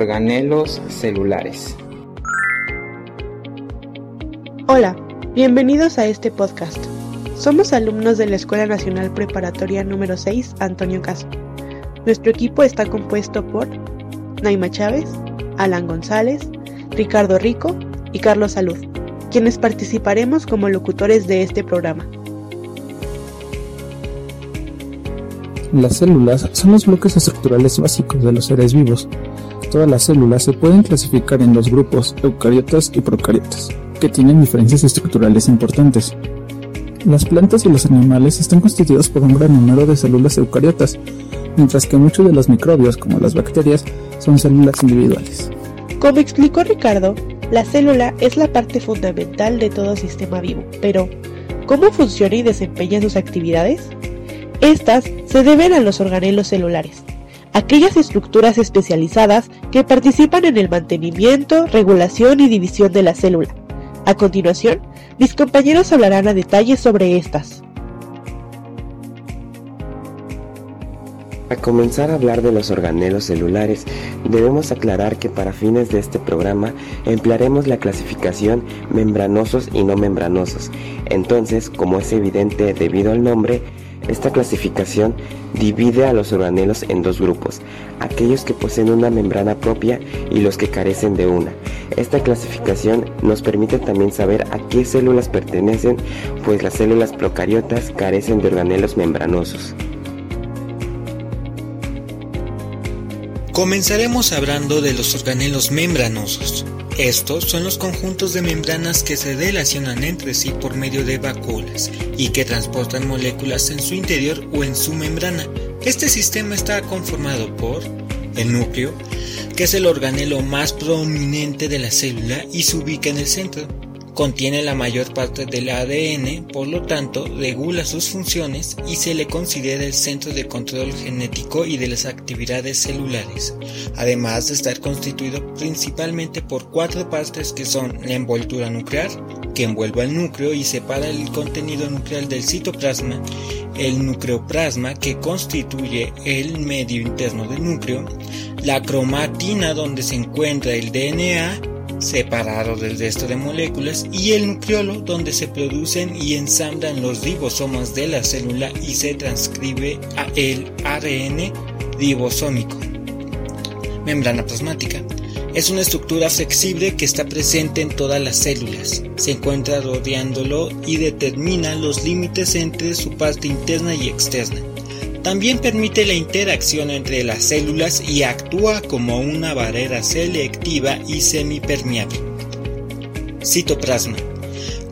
organelos celulares. Hola, bienvenidos a este podcast. Somos alumnos de la Escuela Nacional Preparatoria número 6 Antonio Caso. Nuestro equipo está compuesto por Naima Chávez, Alan González, Ricardo Rico y Carlos Salud, quienes participaremos como locutores de este programa. Las células son los bloques estructurales básicos de los seres vivos. Todas las células se pueden clasificar en dos grupos, eucariotas y procariotas, que tienen diferencias estructurales importantes. Las plantas y los animales están constituidos por un gran número de células eucariotas, mientras que muchos de los microbios, como las bacterias, son células individuales. Como explicó Ricardo, la célula es la parte fundamental de todo sistema vivo, pero ¿cómo funciona y desempeña sus actividades? Estas se deben a los organelos celulares, aquellas estructuras especializadas que participan en el mantenimiento, regulación y división de la célula. A continuación, mis compañeros hablarán a detalle sobre estas. Para comenzar a hablar de los organelos celulares, debemos aclarar que para fines de este programa emplearemos la clasificación membranosos y no membranosos. Entonces, como es evidente debido al nombre, esta clasificación divide a los organelos en dos grupos, aquellos que poseen una membrana propia y los que carecen de una. Esta clasificación nos permite también saber a qué células pertenecen, pues las células procariotas carecen de organelos membranosos. Comenzaremos hablando de los organelos membranosos. Estos son los conjuntos de membranas que se relacionan entre sí por medio de vacuolas y que transportan moléculas en su interior o en su membrana. Este sistema está conformado por el núcleo, que es el organelo más prominente de la célula y se ubica en el centro. Contiene la mayor parte del ADN, por lo tanto, regula sus funciones y se le considera el centro de control genético y de las actividades celulares, además de estar constituido principalmente por cuatro partes que son la envoltura nuclear, que envuelve al núcleo y separa el contenido nuclear del citoplasma, el nucleoplasma, que constituye el medio interno del núcleo, la cromatina, donde se encuentra el DNA, separado del resto de moléculas, y el nucleolo, donde se producen y ensamblan los ribosomas de la célula y se transcribe a el ARN ribosómico. Membrana plasmática. Es una estructura flexible que está presente en todas las células. Se encuentra rodeándolo y determina los límites entre su parte interna y externa. También permite la interacción entre las células y actúa como una barrera selectiva y semipermeable. Citoplasma.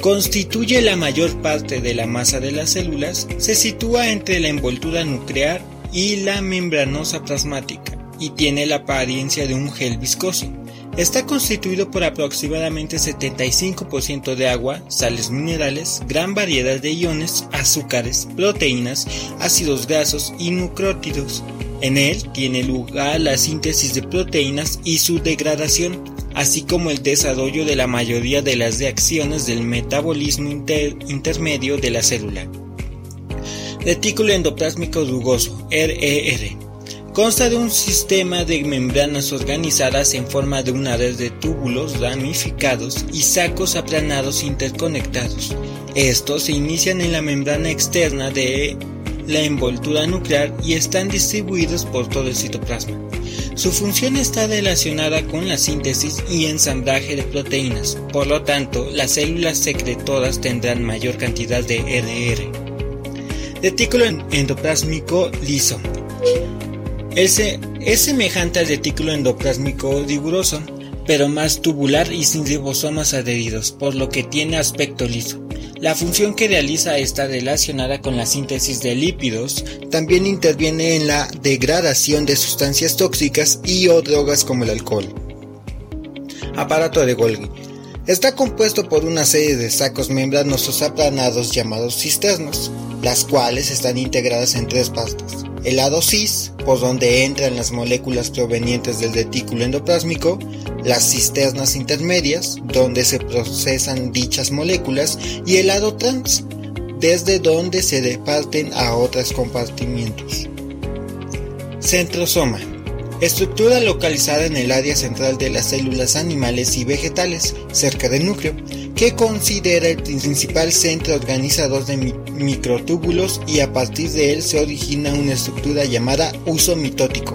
Constituye la mayor parte de la masa de las células, se sitúa entre la envoltura nuclear y la membranosa plasmática y tiene la apariencia de un gel viscoso. Está constituido por aproximadamente 75% de agua, sales minerales, gran variedad de iones, azúcares, proteínas, ácidos grasos y nucleótidos. En él tiene lugar la síntesis de proteínas y su degradación, así como el desarrollo de la mayoría de las reacciones del metabolismo intermedio de la célula. Retículo endoplásmico rugoso, RER. Consta de un sistema de membranas organizadas en forma de una red de túbulos ramificados y sacos aplanados interconectados. Estos se inician en la membrana externa de la envoltura nuclear y están distribuidos por todo el citoplasma. Su función está relacionada con la síntesis y ensamblaje de proteínas, por lo tanto, las células secretoras tendrán mayor cantidad de RR. Retículo endoplásmico liso. Es semejante al retículo endoplásmico riguroso, pero más tubular y sin ribosomas adheridos, por lo que tiene aspecto liso. La función que realiza está relacionada con la síntesis de lípidos, también interviene en la degradación de sustancias tóxicas y o drogas como el alcohol. Aparato de Golgi. Está compuesto por una serie de sacos membranosos aplanados llamados cisternos, las cuales están integradas en tres partes. El lado cis, por donde entran las moléculas provenientes del retículo endoplásmico, las cisternas intermedias, donde se procesan dichas moléculas, y el lado trans, desde donde se reparten a otros compartimientos. Centrosoma. Estructura localizada en el área central de las células animales y vegetales, cerca del núcleo, que considera el principal centro organizador de microtúbulos y a partir de él se origina una estructura llamada uso mitótico,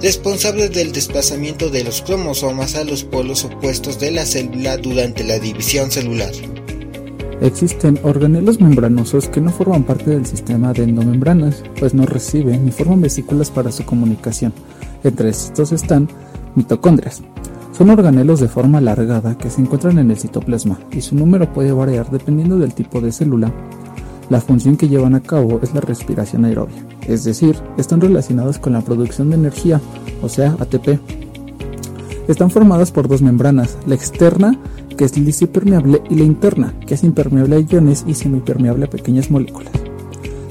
responsable del desplazamiento de los cromosomas a los polos opuestos de la célula durante la división celular. Existen organelos membranosos que no forman parte del sistema de endomembranas, pues no reciben ni forman vesículas para su comunicación. Entre estos están mitocondrias. Son organelos de forma alargada que se encuentran en el citoplasma y su número puede variar dependiendo del tipo de célula. La función que llevan a cabo es la respiración aerobia, es decir, están relacionados con la producción de energía, o sea, ATP. Están formadas por dos membranas, la externa que es lisipermeable, y la interna, que es impermeable a iones y semipermeable a pequeñas moléculas.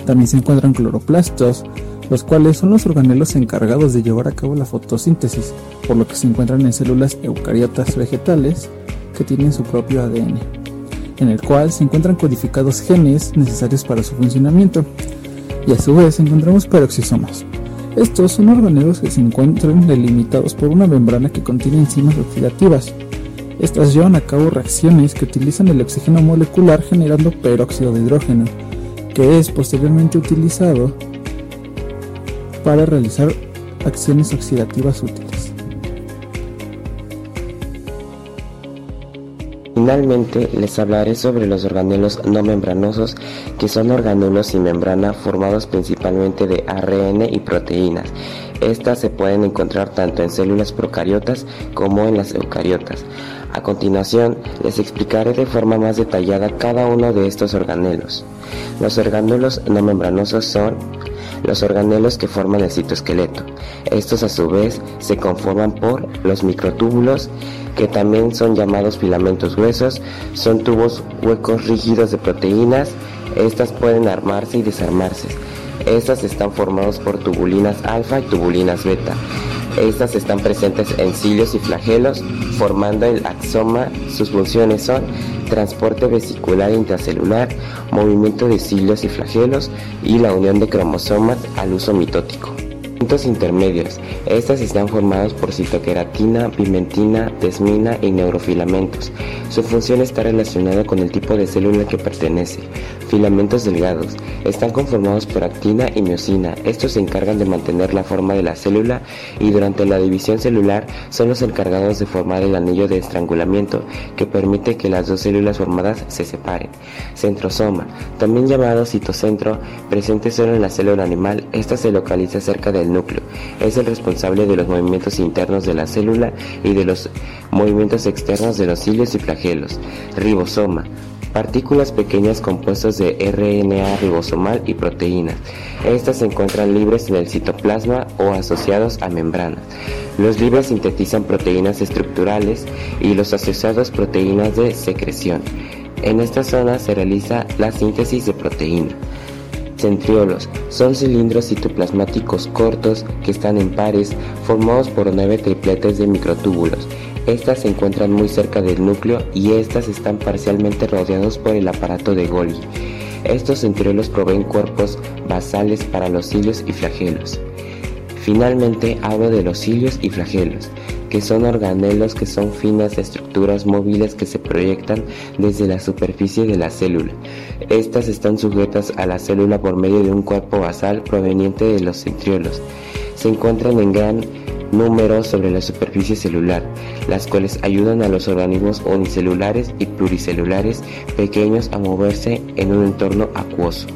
También se encuentran cloroplastos, los cuales son los organelos encargados de llevar a cabo la fotosíntesis, por lo que se encuentran en células eucariotas vegetales que tienen su propio ADN, en el cual se encuentran codificados genes necesarios para su funcionamiento, y a su vez encontramos peroxisomas. Estos son organelos que se encuentran delimitados por una membrana que contiene enzimas oxidativas, estas llevan a cabo reacciones que utilizan el oxígeno molecular generando peróxido de hidrógeno, que es posteriormente utilizado para realizar acciones oxidativas útiles. Finalmente les hablaré sobre los organelos no membranosos, que son organelos sin membrana formados principalmente de ARN y proteínas. Estas se pueden encontrar tanto en células procariotas como en las eucariotas. A continuación, les explicaré de forma más detallada cada uno de estos organelos. Los organelos no membranosos son los organelos que forman el citoesqueleto. Estos a su vez se conforman por los microtúbulos, que también son llamados filamentos gruesos, son tubos huecos rígidos de proteínas, estas pueden armarse y desarmarse. Estas están formados por tubulinas alfa y tubulinas beta. Estas están presentes en cilios y flagelos, formando el axoma. Sus funciones son transporte vesicular intracelular, movimiento de cilios y flagelos y la unión de cromosomas al uso mitótico. Puntos intermedios. Estas están formadas por citoqueratina, pimentina, desmina y neurofilamentos. Su función está relacionada con el tipo de célula que pertenece. Filamentos delgados. Están conformados por actina y miosina. Estos se encargan de mantener la forma de la célula y durante la división celular son los encargados de formar el anillo de estrangulamiento que permite que las dos células formadas se separen. Centrosoma, también llamado citocentro, presente solo en la célula animal, esta se localiza cerca núcleo. Es el responsable de los movimientos internos de la célula y de los movimientos externos de los cilios y flagelos. Ribosoma. Partículas pequeñas compuestas de RNA ribosomal y proteínas. Estas se encuentran libres en el citoplasma o asociados a membranas. Los libres sintetizan proteínas estructurales y los asociados proteínas de secreción. En esta zona se realiza la síntesis de proteína. Centriolos son cilindros citoplasmáticos cortos que están en pares formados por nueve tripletes de microtúbulos. Estas se encuentran muy cerca del núcleo y estas están parcialmente rodeados por el aparato de Golgi. Estos centriolos proveen cuerpos basales para los cilios y flagelos. Finalmente hablo de los cilios y flagelos que son organelos que son finas estructuras móviles que se proyectan desde la superficie de la célula. Estas están sujetas a la célula por medio de un cuerpo basal proveniente de los centriolos. Se encuentran en gran número sobre la superficie celular, las cuales ayudan a los organismos unicelulares y pluricelulares pequeños a moverse en un entorno acuoso.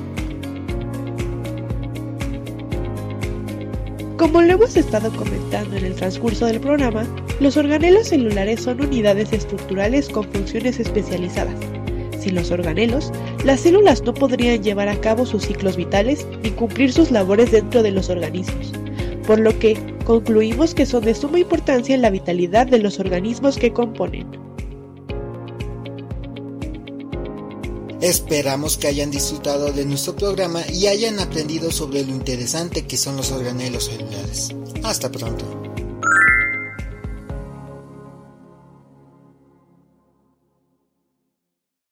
Como lo hemos estado comentando en el transcurso del programa, los organelos celulares son unidades estructurales con funciones especializadas. Sin los organelos, las células no podrían llevar a cabo sus ciclos vitales ni cumplir sus labores dentro de los organismos, por lo que concluimos que son de suma importancia en la vitalidad de los organismos que componen. Esperamos que hayan disfrutado de nuestro programa y hayan aprendido sobre lo interesante que son los organelos celulares. Hasta pronto.